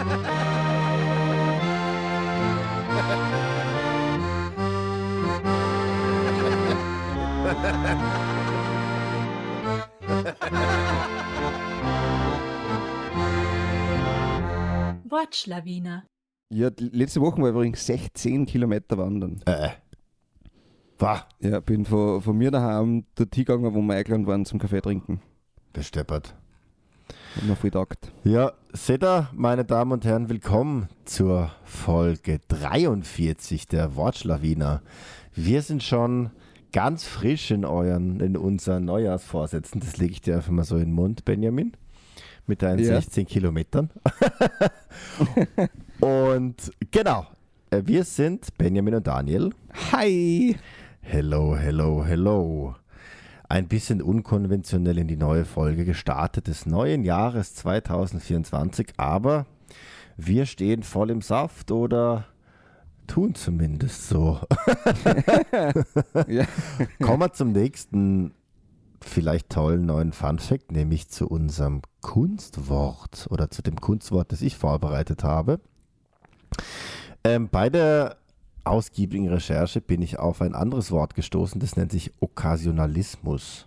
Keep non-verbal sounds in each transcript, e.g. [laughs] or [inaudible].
[laughs] Wortschlawiner. Ja, letzte Woche war ich übrigens 16 Kilometer wandern. Äh. War. Ja, bin von, von mir daheim dort hingegangen, wo wir eingeladen waren zum Kaffee trinken. Besteppert. Hat mir viel taugt. Ja, seht ihr, meine Damen und Herren, willkommen zur Folge 43 der Wortschlawiner. Wir sind schon ganz frisch in euren, in unseren Neujahrsvorsätzen. Das lege ich dir einfach mal so in den Mund, Benjamin. Mit deinen Ja. 16 Kilometern. [laughs] und genau, äh, wir sind Benjamin und Daniel. Hi! Hello, hello, hello. Ein bisschen unkonventionell in die neue Folge gestartet des neuen Jahres 2024, aber wir stehen voll im Saft oder tun zumindest so. [laughs] Ja. [laughs] Kommen wir zum nächsten vielleicht tollen neuen Funfact, nämlich zu unserem Kunstwort oder zu dem Kunstwort, das ich vorbereitet habe. Ähm, bei der ausgiebigen Recherche bin ich auf ein anderes Wort gestoßen, das nennt sich Okkasionalismus.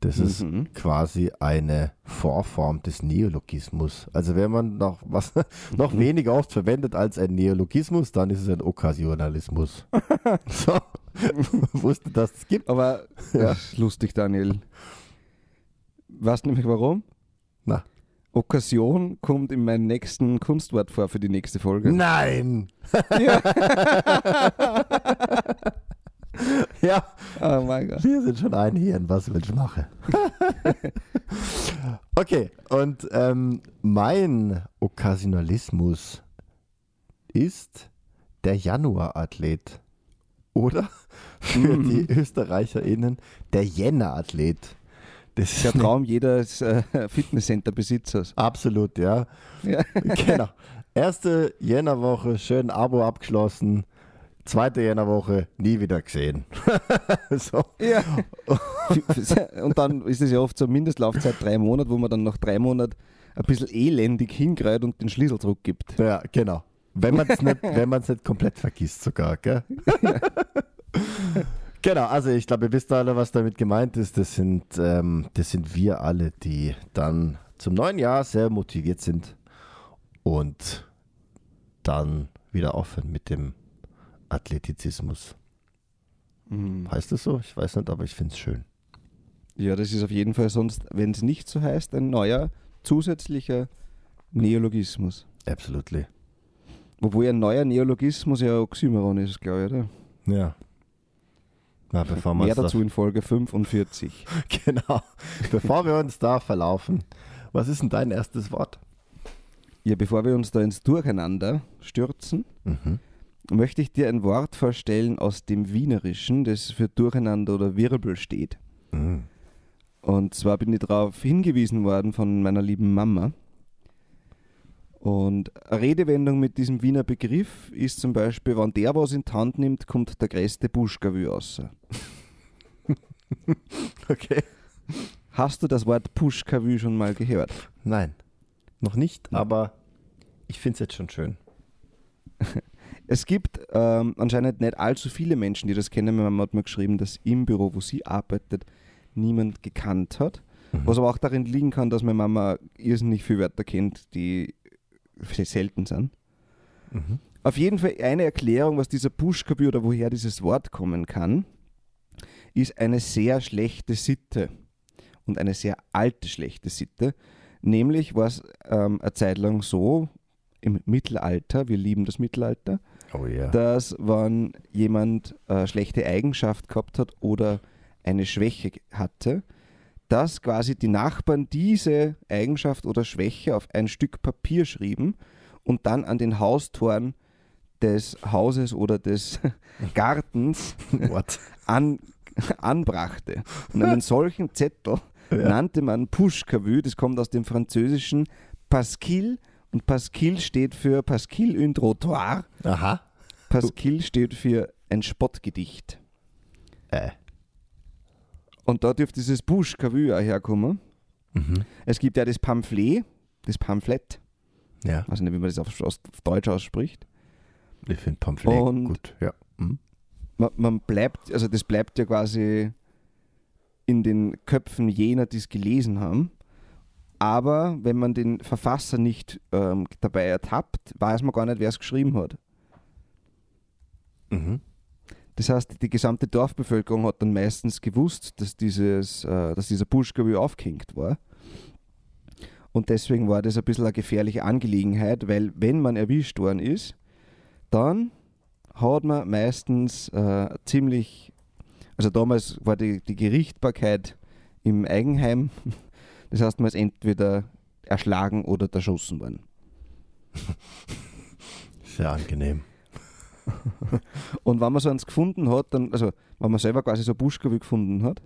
Das ist Mhm. quasi eine Vorform des Neologismus. Also wenn man noch was [laughs] noch weniger oft verwendet als ein Neologismus, dann ist es ein Okkasionalismus. [laughs] so, [laughs] wusste, dass es gibt. Aber Ja. ist lustig, Daniel. Weißt du nämlich warum? Okkasion kommt in meinem nächsten Kunstwort vor für die nächste Folge. Nein! Ja. [laughs] Ja, Oh mein Gott. wir sind schon ein Hirn, was will ich machen? [laughs] okay, und ähm, mein Okkasionalismus ist der Januarathlet. Oder für Mhm. die ÖsterreicherInnen der Jänner-Athlet. Das ist Der Traum jedes äh, [laughs] Fitnesscenter-Besitzers. Absolut, ja. Ja. [laughs] genau. Erste Jännerwoche, schön Abo abgeschlossen. Zweite Jännerwoche, nie wieder gesehen. [laughs] so. Ja. Und dann ist es ja oft so Mindestlaufzeit drei Monate, wo man dann nach drei Monaten ein bisschen elendig hingreift und den Schlüssel zurückgibt. Ja, genau. Wenn man es nicht, wenn nicht komplett vergisst sogar, gell? Genau, also ich glaube, ihr wisst alle, was damit gemeint ist. Das sind, ähm, das sind wir alle, die dann zum neuen Jahr sehr motiviert sind und dann wieder aufhören mit dem Athletizismus. Mhm. Heißt das so? Ich weiß nicht, aber ich finde es schön. Ja, das ist auf jeden Fall sonst, wenn es nicht so heißt, ein neuer zusätzlicher Neologismus. Absolutely. Obwohl ein neuer Neologismus ja Oxymoron ist, glaube ich, oder? Ja. Na, bevor wir Mehr dazu in Folge 45. Da, [laughs] genau. Bevor wir uns da verlaufen, was ist denn dein erstes Wort? Ja, bevor wir uns da ins Durcheinander stürzen, Mhm. möchte ich dir ein Wort vorstellen aus dem Wienerischen, das für Durcheinander oder Wirbel steht. Mhm. Und zwar bin ich darauf hingewiesen worden von meiner lieben Mama. Und eine Redewendung mit diesem Wiener Begriff ist zum Beispiel, wenn der was in die Hand nimmt, kommt der größte Buschkavü raus. [laughs] Okay. Hast du das Wort Puschkavü schon mal gehört? Nein, noch nicht, aber ich finde es jetzt schon schön. [laughs] Es gibt ähm, anscheinend nicht allzu viele Menschen, die das kennen. Meine Mama hat mir geschrieben, dass im Büro, wo sie arbeitet, niemand gekannt hat. Was aber auch darin liegen kann, dass meine Mama irrsinnig viele Wörter kennt, die selten sind. Mhm. Auf jeden Fall eine Erklärung, was dieser Puschkabü oder woher dieses Wort kommen kann, ist eine sehr schlechte Sitte und eine sehr alte schlechte Sitte. Nämlich war es ähm, eine Zeit lang so im Mittelalter, wir lieben das Mittelalter, Oh ja. dass wenn jemand eine schlechte Eigenschaft gehabt hat oder eine Schwäche hatte, dass quasi die Nachbarn diese Eigenschaft oder Schwäche auf ein Stück Papier schrieben und dann an den Haustoren des Hauses oder des [laughs] Gartens [laughs] an, anbrachte. Und einen solchen Zettel nannte man Puschkavü, das kommt aus dem französischen Pasquille und Pasquille steht für Pasquille un trottoir. Aha. Pasquille steht für ein Spottgedicht. Äh. Und da dürfte dieses Puschkavü auch herkommen. Mhm. Es gibt ja das Pamphlet, das Pamphlet. Ja, weiß nicht, wie man das auf, auf Deutsch ausspricht. ich finde Pamphlet Und- gut. Ja. Mhm. Man, man bleibt, also das bleibt ja quasi in den Köpfen jener, die es gelesen haben. Aber wenn man den Verfasser nicht ähm, dabei ertappt, weiß man gar nicht, wer es geschrieben hat. Mhm. Das heißt, die gesamte Dorfbevölkerung hat dann meistens gewusst, dass, dieses, äh, dass dieser Buschgabel aufgehängt war. Und deswegen war das ein bisschen eine gefährliche Angelegenheit, weil wenn man erwischt worden ist, dann hat man meistens äh, ziemlich, also damals war die, die Gerichtbarkeit im Eigenheim, [laughs] das heißt, man ist entweder erschlagen oder erschossen worden. Sehr angenehm. [laughs] Und wenn man so eins gefunden hat, dann, also wenn man selber quasi so ein Buschgabel gefunden hat,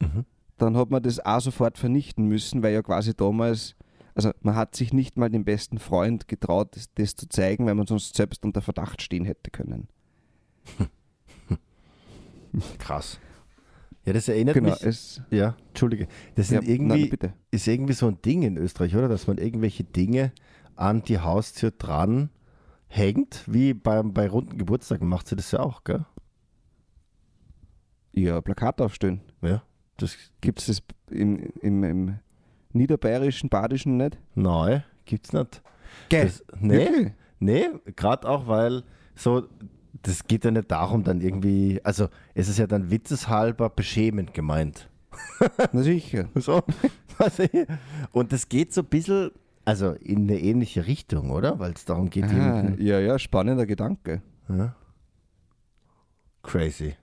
Mhm. dann hat man das auch sofort vernichten müssen, weil ja quasi damals, also man hat sich nicht mal dem besten Freund getraut, das, das zu zeigen, weil man sonst selbst unter Verdacht stehen hätte können. [laughs] Krass. Ja, das erinnert Genau, mich. es, Ja, Entschuldige. Das ja, sind irgendwie, nein, ist irgendwie so ein Ding in Österreich, oder? Dass man irgendwelche Dinge an die Haustür dran hängt, wie beim, bei runden Geburtstagen macht sie das ja auch, gell? Ja, Plakat aufstellen. Ja. Das Gibt es das im, im, im niederbayerischen, badischen nicht? Nein, gibt's nicht. Gell? Das, nee, Wirklich? nee, gerade auch, weil so, das geht ja nicht darum, dann irgendwie, also es ist ja dann witzeshalber beschämend gemeint. Na sicher. [laughs] So. [laughs] Und das geht so ein bisschen, also in eine ähnliche Richtung, oder? Weil es darum geht, Ah, ja, ja, spannender Gedanke. ja. Crazy.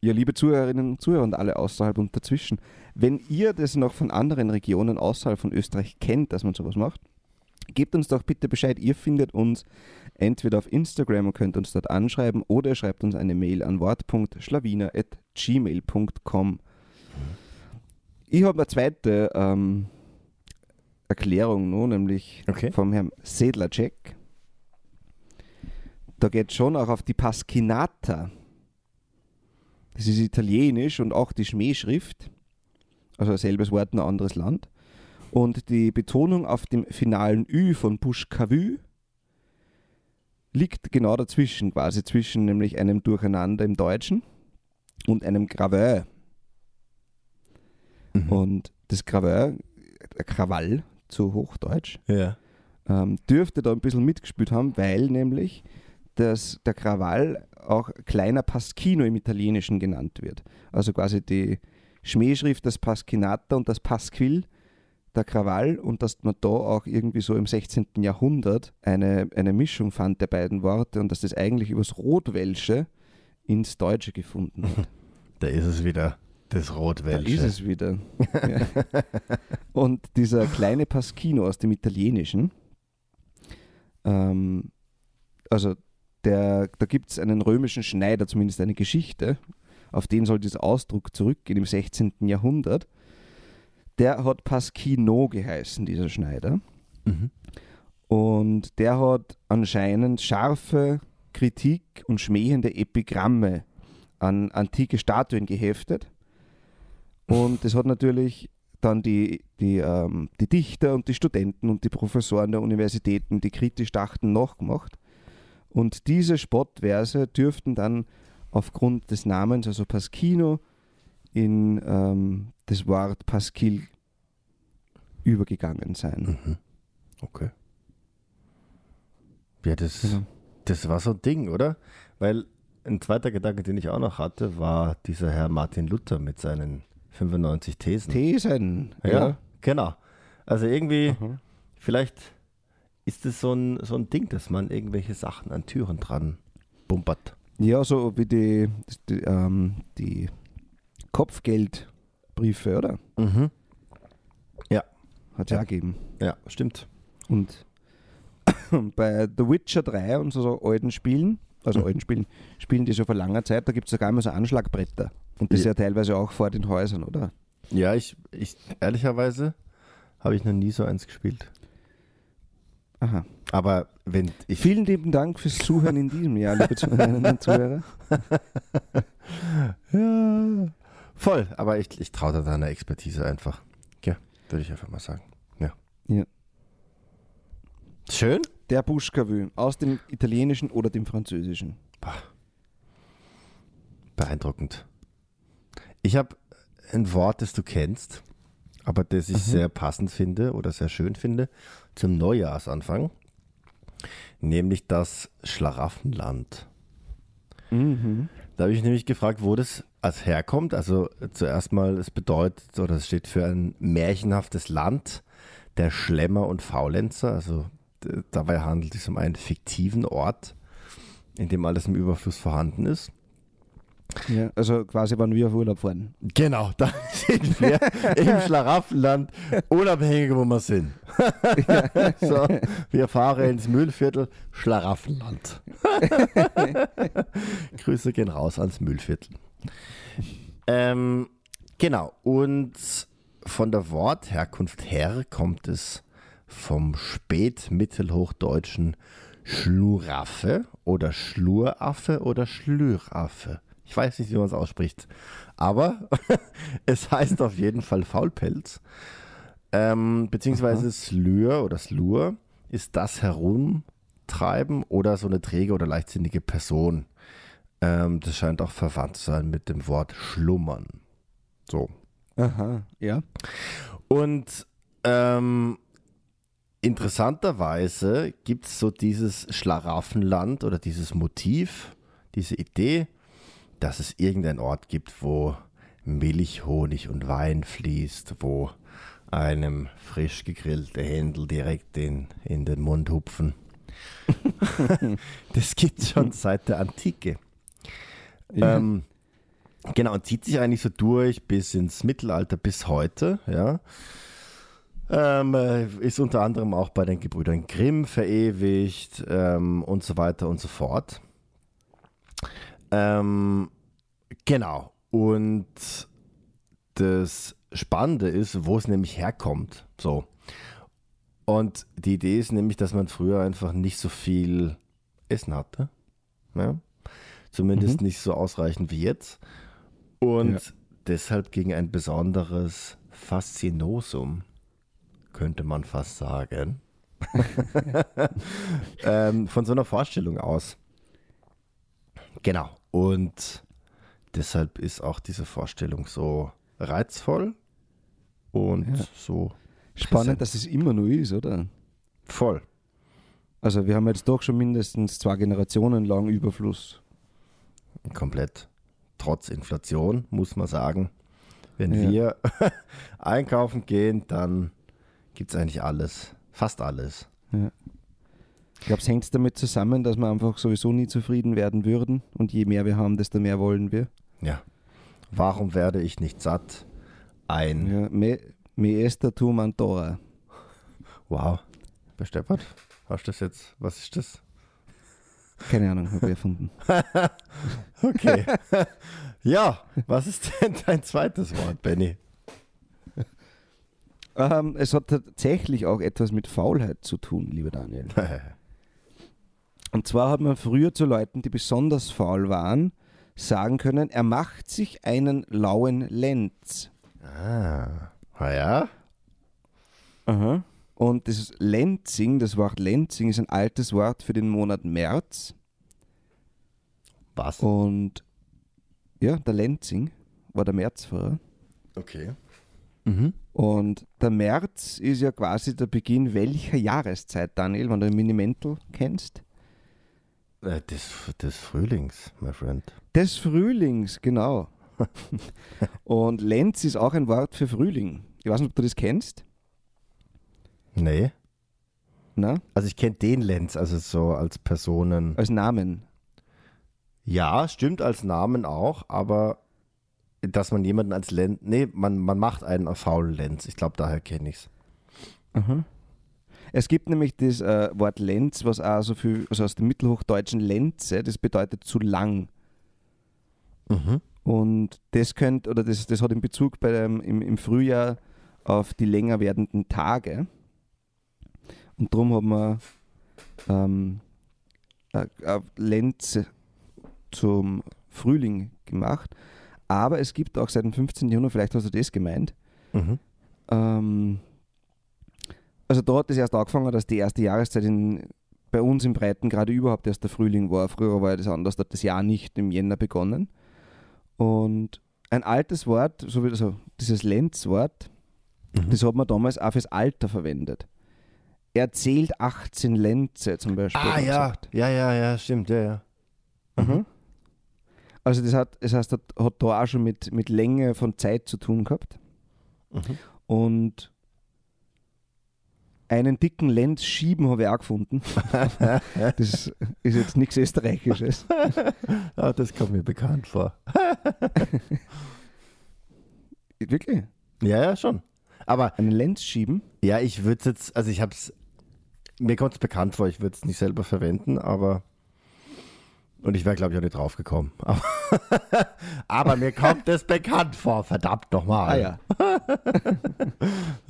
Ja, liebe Zuhörerinnen und Zuhörer und alle außerhalb und dazwischen, wenn ihr das noch von anderen Regionen außerhalb von Österreich kennt, dass man sowas macht, gebt uns doch bitte Bescheid. Ihr findet uns entweder auf Instagram und könnt uns dort anschreiben oder schreibt uns eine Mail an wort.schlawiner.gmail.com. Ich habe eine zweite ähm, Erklärung noch, nämlich Okay. vom Herrn Sedlacek. Da geht schon auch auf die Pasquinata. Das ist italienisch und auch die Schmähschrift. Also selbes Wort, ein anderes Land. Und die Betonung auf dem finalen Ü von Buschkavü liegt genau dazwischen, quasi zwischen nämlich einem Durcheinander im Deutschen und einem Graveur. Mhm. Und das Graveur, äh, Krawall zu Hochdeutsch, Ja. ähm, dürfte da ein bisschen mitgespielt haben, weil nämlich das, der Krawall auch kleiner Pasquino im Italienischen genannt wird. Also quasi die Schmähschrift, das Pasquinata und das Pasquil, der Krawall und dass man da auch irgendwie so im 16. Jahrhundert eine, eine Mischung fand der beiden Worte und dass das eigentlich übers Rotwelsche ins Deutsche gefunden hat. [laughs] Da ist es wieder, das Da Rotwelsche. ist es wieder. ja. Und dieser kleine Pasquino aus dem Italienischen, ähm, also der, da gibt es einen römischen Schneider, zumindest eine Geschichte, auf den soll dieser Ausdruck zurückgehen im 16. Jahrhundert. Der hat Pasquino geheißen, dieser Schneider. Mhm. Und der hat anscheinend scharfe Kritik und schmähende Epigramme an antike Statuen geheftet. Und das hat natürlich dann die, die, ähm, die Dichter und die Studenten und die Professoren der Universitäten, die kritisch dachten, nachgemacht. Und diese Spottverse dürften dann aufgrund des Namens, also Pasquino, in ähm, das Wort Pasquil übergegangen sein. Mhm. Okay. Ja, das, Genau. das war so ein Ding, oder? Weil ein zweiter Gedanke, den ich auch noch hatte, war dieser Herr Martin Luther mit seinen 95 Thesen. Thesen. ja, genau. Also irgendwie, Aha. vielleicht ist es so ein, so ein Ding, dass man irgendwelche Sachen an Türen dran bumpert. Ja, so wie die, die, ähm, die Kopfgeldbriefe, oder? Mhm. Hat es ja Ja. gegeben. Ja, stimmt. Und [coughs] bei The Witcher 3 und so, so alten Spielen, also alten Spielen, Spielen die schon vor langer Zeit, da gibt es sogar immer so Anschlagbretter. Und das Ja. ja teilweise auch vor den Häusern, oder? Ja, ich, ich ehrlicherweise habe ich noch nie so eins gespielt. Aha. Aber wenn ich Vielen lieben Dank fürs Zuhören in diesem Jahr, liebe Zuhörerinnen und Zuhörer. [laughs] Ja, voll. Aber ich, ich traue da deiner Expertise einfach. Ja, würde ich einfach mal sagen. Ja. Ja. Schön. Der Bouche aus dem Italienischen oder dem Französischen. Beeindruckend. Ich habe ein Wort, das du kennst, aber das ich Mhm. sehr passend finde oder sehr schön finde zum Neujahrsanfang, nämlich das Schlaraffenland. Mhm. Da habe ich nämlich gefragt, wo das als herkommt. Also zuerst mal, es bedeutet oder es steht für ein märchenhaftes Land der Schlemmer und Faulenzer. Also dabei handelt es um einen fiktiven Ort, in dem alles im Überfluss vorhanden ist. Ja, also quasi, wann wir auf Urlaub fahren. Genau, da [laughs] sind wir im [laughs] Schlaraffenland, unabhängig wo wir sind. [laughs] so, wir fahren ins Mühlviertel, Schlaraffenland. Grüße gehen raus ans Mühlviertel. Ähm, genau, und von der Wortherkunft her kommt es vom spätmittelhochdeutschen Schluraffe oder Schluraffe oder Schlüraffe. Ich weiß nicht, wie man es ausspricht. Aber [laughs] es heißt auf jeden Fall Faulpelz. Ähm, beziehungsweise Slür oder Slur ist das Herumtreiben oder so eine träge oder leichtsinnige Person. Ähm, das scheint auch verwandt zu sein mit dem Wort schlummern. So. Aha, ja. Und ähm, interessanterweise gibt es so dieses Schlaraffenland oder dieses Motiv, diese Idee, dass es irgendeinen Ort gibt, wo Milch, Honig und Wein fließt, wo einem frisch gegrillte Händel direkt in, in den Mund hupfen. [laughs] das gibt es schon seit der Antike. Ja. Ähm, genau, und zieht sich eigentlich so durch bis ins Mittelalter, bis heute, ja. Ähm, äh, ist unter anderem auch bei den Gebrüdern Grimm verewigt ähm, und so weiter und so fort. Ähm, genau. Und das Spannende ist, wo es nämlich herkommt. So. Und die Idee ist nämlich, dass man früher einfach nicht so viel Essen hatte. Ja? Zumindest nicht so ausreichend wie jetzt. Und Ja. deshalb ging ein besonderes Faszinosum, könnte man fast sagen, [laughs] [laughs] ähm, von so einer Vorstellung aus. Genau. Und deshalb ist auch diese Vorstellung so reizvoll und Ja. so Spannend, dass es immer nur ist, oder? voll. Also wir haben jetzt doch schon mindestens zwei Generationen lang Überfluss. Komplett. Trotz Inflation, muss man sagen. Wenn Ja. wir [laughs] einkaufen gehen, dann gibt es eigentlich alles. Fast alles. Ich glaube, es hängt damit zusammen, dass wir einfach sowieso nie zufrieden werden würden und je mehr wir haben, desto mehr wollen wir. Ja. Warum werde ich nicht satt? Ein. Ja, me, me esta tu mantora. Wow. Besteppert? Hast du das jetzt? Was ist das? Keine Ahnung, habe ich erfunden. [laughs] Okay. [laughs] ja, was ist denn dein zweites Wort, Benny? Ähm, es hat tatsächlich auch etwas mit Faulheit zu tun, lieber Daniel. [laughs] Und zwar hat man früher zu Leuten, die besonders faul waren, sagen können, er macht sich einen lauen Lenz. ah. Ah ja? Aha. Und das Lenzing, das Wort Lenzing ist ein altes Wort für den Monat März. Was? Und ja, der Lenzing war der März vorher. Okay. Mhm. Und der März ist ja quasi der Beginn welcher Jahreszeit, Daniel, wenn du den Minimental kennst? Äh, des, des Frühlings, my friend. Des Frühlings, genau. [laughs] Und Lenz ist auch ein Wort für Frühling. Ich weiß nicht, ob du das kennst. Nee. Na? Also ich kenne den Lenz, also so als Personen. Als Namen. Ja, stimmt als Namen auch, aber dass man jemanden als Lenz. Nee, man, man macht einen faulen Lenz. Ich glaube, daher kenne ich es. Aha. Es gibt nämlich das äh, Wort Lenz, was auch so viel, also aus dem mittelhochdeutschen Lenze, das bedeutet zu lang. Mhm. Und das könnte, oder das, das hat in Bezug bei dem, im, im Frühjahr auf die länger werdenden Tage. Und darum haben wir ähm, äh, äh, Lenze zum Frühling gemacht. Aber es gibt auch seit dem 15. Jahrhundert, vielleicht hast du das gemeint, Mhm. ähm, also da hat es erst angefangen, dass die erste Jahreszeit in, bei uns im Breiten gerade überhaupt erst der Frühling war. Früher war das anders, da hat das Jahr nicht im Jänner begonnen. Und ein altes Wort, so wie also dieses Lenzwort, Mhm. das hat man damals auch fürs Alter verwendet. Er zählt 18 Lenze zum Beispiel. Ah ja, gesagt. ja, ja, ja, stimmt, ja, ja. Mhm. Also das, hat, das heißt, das hat da auch schon mit, mit Länge von Zeit zu tun gehabt. Mhm. Und einen dicken Lenz schieben habe ich auch gefunden. [laughs] das ist jetzt nichts Österreichisches. [laughs] Ah, das kommt mir bekannt vor. [laughs] Wirklich? Ja, ja, schon. Aber Einen Lenz schieben? ja, ich würde es jetzt, also ich habe es, mir kommt es bekannt vor, ich würde es nicht selber verwenden, aber und ich wäre, glaube ich, auch nicht drauf gekommen. [laughs] Aber, aber mir kommt es bekannt vor, verdammt nochmal. Ah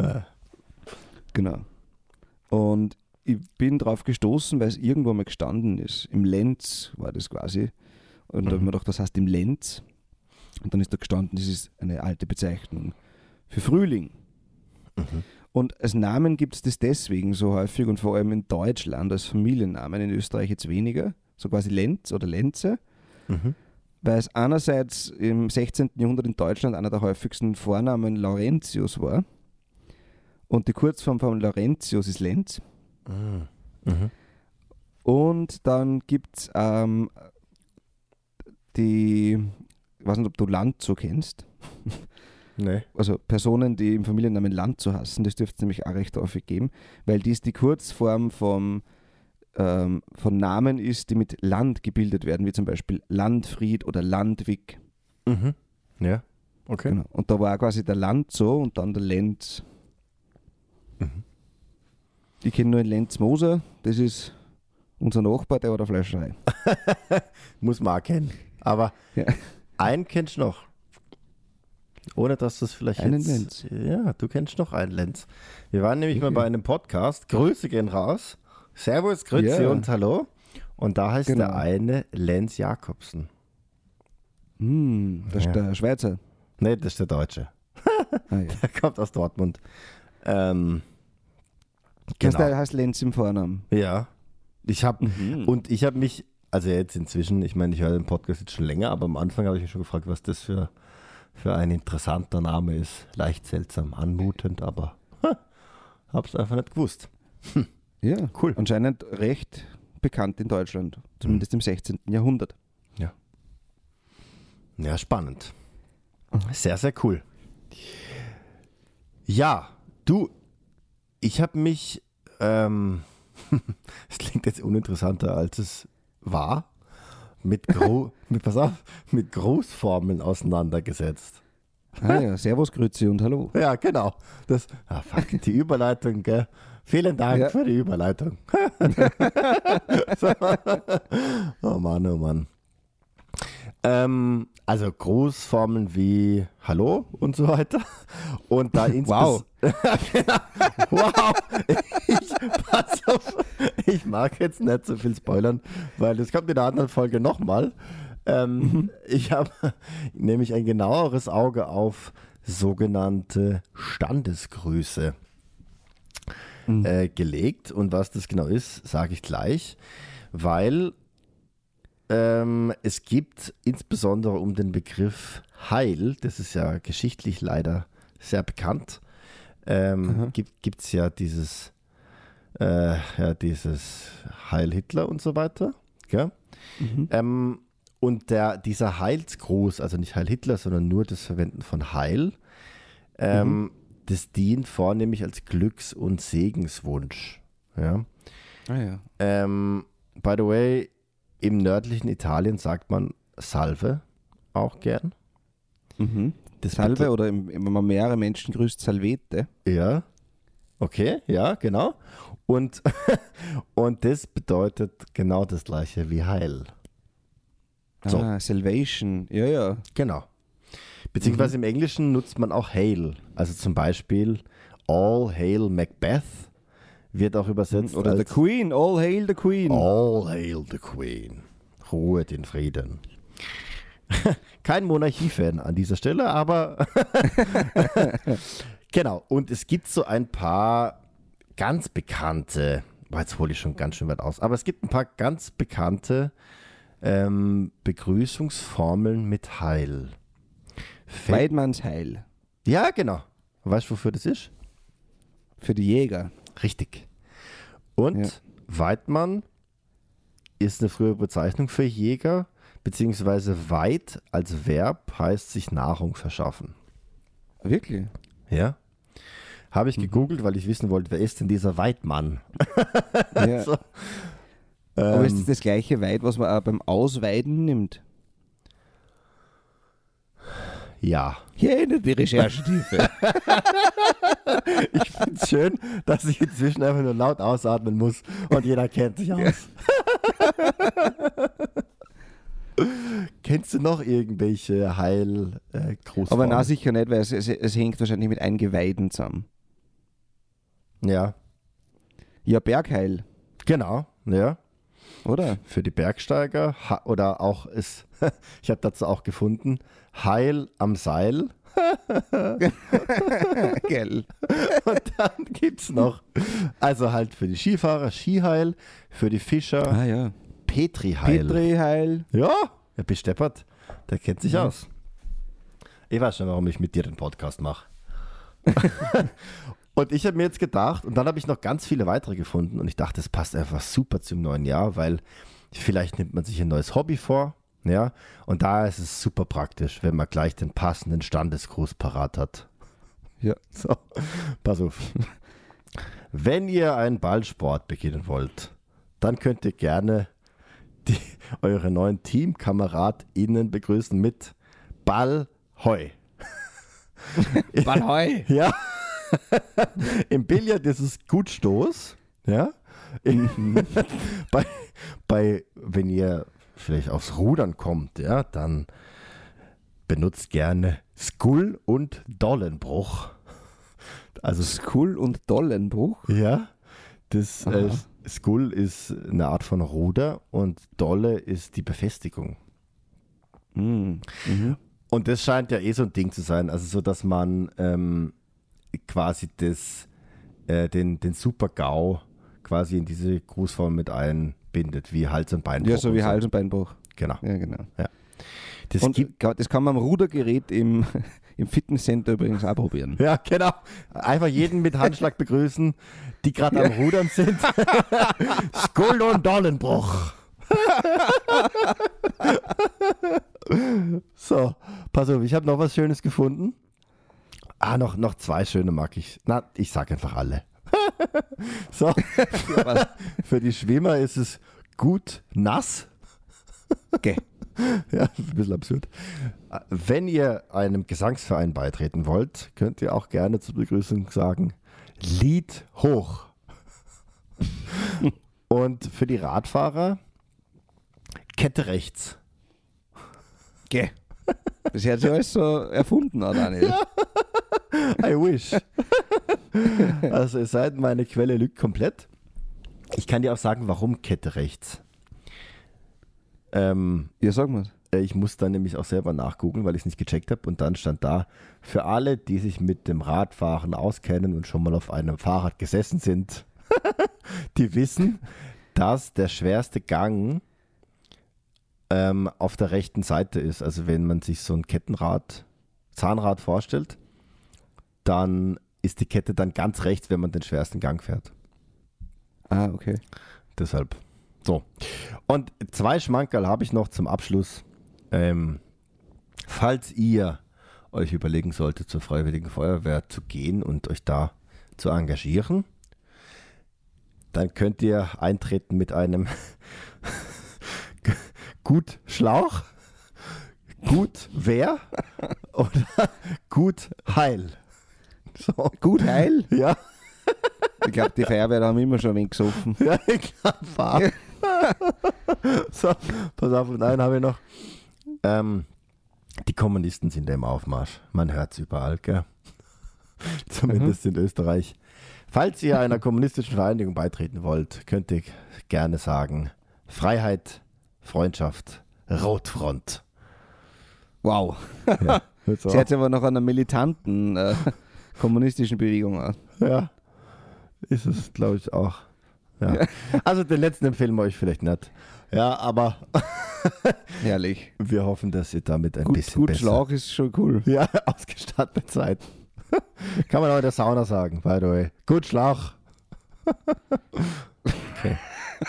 ja. [laughs] genau. Und ich bin drauf gestoßen, weil es irgendwo mal gestanden ist. Im Lenz war das quasi. Und da habe ich mir gedacht, das heißt im Lenz. Und dann ist da gestanden, das ist eine alte Bezeichnung für Frühling. Und als Namen gibt es das deswegen so häufig und vor allem in Deutschland als Familiennamen, in Österreich jetzt weniger, so quasi Lenz oder Lenze, Mhm. weil es einerseits im 16. Jahrhundert in Deutschland einer der häufigsten Vornamen Laurentius war und die Kurzform von Laurentius ist Lenz. Mhm. Und dann gibt es ähm, die, ich weiß nicht, ob du Lanzo kennst, [laughs] Nee. also Personen, die im Familiennamen Lanzo hassen, das dürfte es nämlich auch recht häufig geben, weil dies die Kurzform vom, ähm, von Namen ist, die mit Land gebildet werden, wie zum Beispiel Landfried oder Landwig. Mhm. Ja, okay. Genau. Und da war quasi der Lanzo und dann der Lenz. Mhm. Ich kenne nur den Lenz Moser, das ist unser Nachbar, der hat eine Fleischerei. [laughs] Muss man auch kennen. Aber Ja. einen kennst du noch. Ohne dass du es vielleicht Einen jetzt... Lenz. Ja, du kennst noch einen Lenz. Wir waren nämlich mal Okay. bei einem Podcast. Grüße gehen raus. Servus, Grüße Ja. und Hallo. Und da heißt Genau. der eine Lenz Jakobsen. Hm, das Ja. ist der Schweizer. Nee, das ist der Deutsche. [laughs] Ah, ja. Der kommt aus Dortmund. Ähm, Genau. Der heißt Lenz im Vornamen. Ja. Ich habe Mhm. und ich habe mich, also jetzt inzwischen, ich meine, ich höre den Podcast jetzt schon länger, aber am Anfang habe ich mich schon gefragt, was das für, für ein interessanter Name ist. Leicht seltsam, anmutend, aber [laughs] habe es einfach nicht gewusst. Ja, Cool. Anscheinend recht bekannt in Deutschland, zumindest im 16. Jahrhundert. Ja, spannend. Sehr, sehr cool. Ja, du, ich habe mich, ähm, [laughs] es klingt jetzt uninteressanter, als es war, mit, Gro [laughs] mit, pass auf, mit Großformeln auseinandergesetzt. Ah ja, Servus, Grüezi und Hallo. Ja, genau. Das, ah, fuck, die Überleitung, gell? Vielen Dank Ja. für die Überleitung. [laughs] Oh Mann, oh Mann. Ähm, also Großformeln wie Hallo und so weiter. Und da Wow. [laughs] genau. wow. Ich, pass auf, ich mag jetzt nicht so viel spoilern, weil das kommt in der anderen Folge nochmal. Ähm, ich habe nämlich ein genaueres Auge auf sogenannte Standesgrüße äh, gelegt. Und was das genau ist, sage ich gleich, weil ähm, es gibt insbesondere um den Begriff Heil, das ist ja geschichtlich leider sehr bekannt, ähm, gibt es ja dieses, äh, ja dieses Heil Hitler und so weiter. Gell? Ähm, und der, dieser Heilsgruß, also nicht Heil Hitler, sondern nur das Verwenden von Heil, ähm, das dient vornehmlich als Glücks- und Segenswunsch. Ja? Ah ja. Ähm, by the way, im nördlichen Italien sagt man Salve auch gern. Mhm. Das Salve bedeutet- oder im, wenn man mehrere Menschen grüßt, Salvete. Ja. Okay, ja, genau. Und, [laughs] und das bedeutet genau das gleiche wie Heil. So. Ah, Salvation. Ja, ja. Genau. Beziehungsweise im Englischen nutzt man auch Hail. Also zum Beispiel All Hail Macbeth wird auch übersetzt Oder The Queen. All hail the Queen. All Hail the Queen. Ruhe den Frieden. [laughs] Kein Monarchie-Fan an dieser Stelle, aber [laughs] genau. Und es gibt so ein paar ganz bekannte, jetzt hole ich schon ganz schön weit aus, aber es gibt ein paar ganz bekannte ähm, Begrüßungsformeln mit Heil. Weidmanns Heil. Ja, genau. Weißt du, wofür das ist? Für die Jäger. Richtig. Und Ja. Weidmann ist eine frühe Bezeichnung für Jäger, beziehungsweise Weit als Verb heißt sich Nahrung verschaffen. Wirklich? Ja. Habe Mhm. ich gegoogelt, weil ich wissen wollte, wer ist denn dieser Weidmann? Ja. [laughs] So. Aber ist Ähm, das das gleiche Weid, was man auch beim Ausweiden nimmt? Ja. Hier endet die Recherchetiefe. [laughs] Ich finde es schön, dass ich inzwischen einfach nur laut ausatmen muss und jeder kennt sich aus. [laughs] Kennst du noch irgendwelche heil äh, Aber na sicher nicht, weil es, es, es hängt wahrscheinlich mit Eingeweiden zusammen. Ja, Ja, Bergheil, genau. Ja. Oder? Für die Bergsteiger oder auch ist, [laughs] ich habe dazu auch gefunden, Heil am Seil. [laughs] Geil. Und dann gibt es noch, also halt für die Skifahrer Skiheil, für die Fischer Ah ja. Petriheil. Petriheil. Ja, er besteppert. Der kennt sich Mhm. aus. Ich weiß schon, warum ich mit dir den Podcast mache. [laughs] und ich habe mir jetzt gedacht, und dann habe ich noch ganz viele weitere gefunden und ich dachte, das passt einfach super zum neuen Jahr, weil vielleicht nimmt man sich ein neues Hobby vor. Ja, und da ist es super praktisch, wenn man gleich den passenden Standesgruß parat hat. Ja. [laughs] So, pass auf. Wenn ihr einen Ballsport beginnen wollt, dann könnt ihr gerne die, [laughs] eure neuen TeamkameradInnen begrüßen mit Ballheu. [laughs] Ballheu. Ja. Im Billard ist es Gutstoß. Ja. In, [laughs] bei, bei, wenn ihr vielleicht aufs Rudern kommt, ja, dann benutzt gerne Skull und Dollenbruch. Also [laughs] Skull und Dollenbruch. ja, das äh. Skull ist eine Art von Ruder und Dolle ist die Befestigung. Mhm. Mhm. Und das scheint ja eh so ein Ding zu sein, also so, dass man ähm, quasi das, äh, den, den Super-GAU quasi in diese Grußform mit einbindet, wie Hals- und Beinbruch. Ja, so wie und Hals- und Beinbruch. Genau. Ja, genau. Das Und gibt, das kann man am Rudergerät im, [laughs] im Fitnesscenter übrigens auch probieren. ja, genau. Einfach jeden mit Handschlag [laughs] begrüßen, die gerade am Rudern sind. [laughs] Skull und Dollenbruch. so, pass auf, ich habe noch was Schönes gefunden. Ah, noch, noch zwei schöne mag ich. Na, ich sag einfach alle. [laughs] so, [laughs] für die Schwimmer ist es gut nass. Okay. [laughs] Ja, ein bisschen absurd. Wenn ihr einem Gesangsverein beitreten wollt, könnt ihr auch gerne zur Begrüßung sagen, Lied hoch. Und für die Radfahrer, Kette rechts. Okay. Das hat sich alles so erfunden, oder Daniel? I wish. also es sei denn, meine Quelle lügt komplett. Ich kann dir auch sagen, warum Kette rechts. Ähm, Ja, sag mal. Äh, Ich muss dann nämlich auch selber nachgucken, weil ich es nicht gecheckt habe. Und dann stand da, für alle, die sich mit dem Radfahren auskennen und schon mal auf einem Fahrrad gesessen sind, [laughs] die wissen, dass der schwerste Gang ähm, auf der rechten Seite ist. Also wenn man sich so ein Kettenrad, Zahnrad vorstellt, dann ist die Kette dann ganz rechts, wenn man den schwersten Gang fährt. Ah, okay. Deshalb. So. Und zwei Schmankerl habe ich noch zum Abschluss. Ähm, falls ihr euch überlegen solltet, zur Freiwilligen Feuerwehr zu gehen und euch da zu engagieren, dann könnt ihr eintreten mit einem [laughs] gut Schlauch, gut Wehr oder gut Heil. So. Gut heil. Ja, Ich glaube, die Feuerwehr haben immer schon ein wenig gesoffen. ja, ich fahren. [laughs] so, pass auf, und einen habe ich noch. Ähm, die Kommunisten sind im Aufmarsch. Man hört es überall, gell? [laughs] Zumindest in Österreich. Falls ihr einer kommunistischen Vereinigung beitreten wollt, könnt ihr gerne sagen: Freiheit, Freundschaft, Rotfront. Wow. Ja. [laughs] Sie hat aber noch einer militanten äh, [laughs] kommunistischen Bewegung aus. ja. ist es, glaube ich, auch. Ja. [laughs] Also den letzten empfehlen wir euch vielleicht nicht. Ja, aber Herrlich. wir hoffen, dass ihr damit ein Gut, bisschen gut besser Schlauch ist schon cool. Ja, ausgestattet seid. Kann man auch in der Sauna sagen, by the way. Gut Schlauch. okay.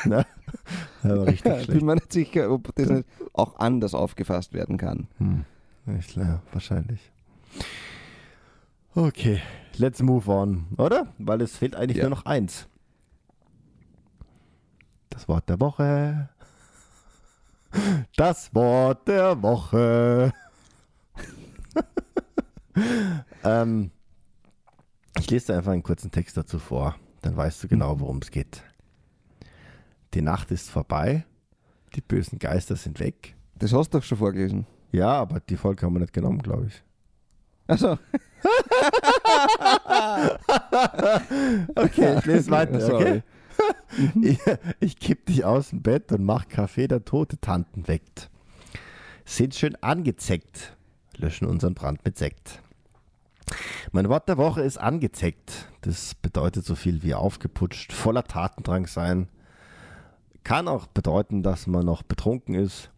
Na, [laughs] richtig Ich bin schlecht. mir nicht sicher, ob das nicht auch anders aufgefasst werden kann. Hm. Nicht klar, wahrscheinlich. Okay, let's move on, oder? Weil es fehlt eigentlich Ja. nur noch eins. Das Wort der Woche. Das Wort der Woche. [laughs] ähm, ich lese dir einfach einen kurzen Text dazu vor. Dann weißt du genau, worum es geht. Die Nacht ist vorbei. Die bösen Geister sind weg. Das hast du doch schon vorgelesen. Ja, aber die Folge haben wir nicht genommen, glaube ich. Also, [laughs] Okay, ich lese weiter. Okay? [laughs] ich ich kipp dich aus dem Bett und mach Kaffee, der tote Tanten weckt. Sind schön angezeckt, löschen unseren Brand mit Sekt. Mein Wort der Woche ist angezeckt. Das bedeutet so viel wie aufgeputscht, voller Tatendrang sein. Kann auch bedeuten, dass man noch betrunken ist.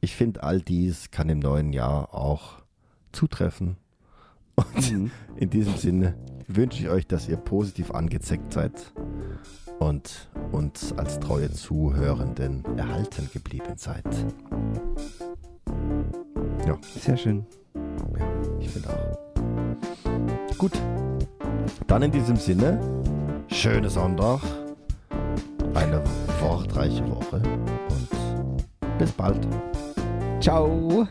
Ich finde, all dies kann im neuen Jahr auch zutreffen. [laughs] Und Mhm. in diesem Sinne wünsche ich euch, dass ihr positiv angezeckt seid und uns als treue Zuhörenden erhalten geblieben seid. Ja, Sehr schön. ich finde auch. Gut, dann in diesem Sinne, schöne Sonntag, eine wortreiche Woche und bis bald. Ciao.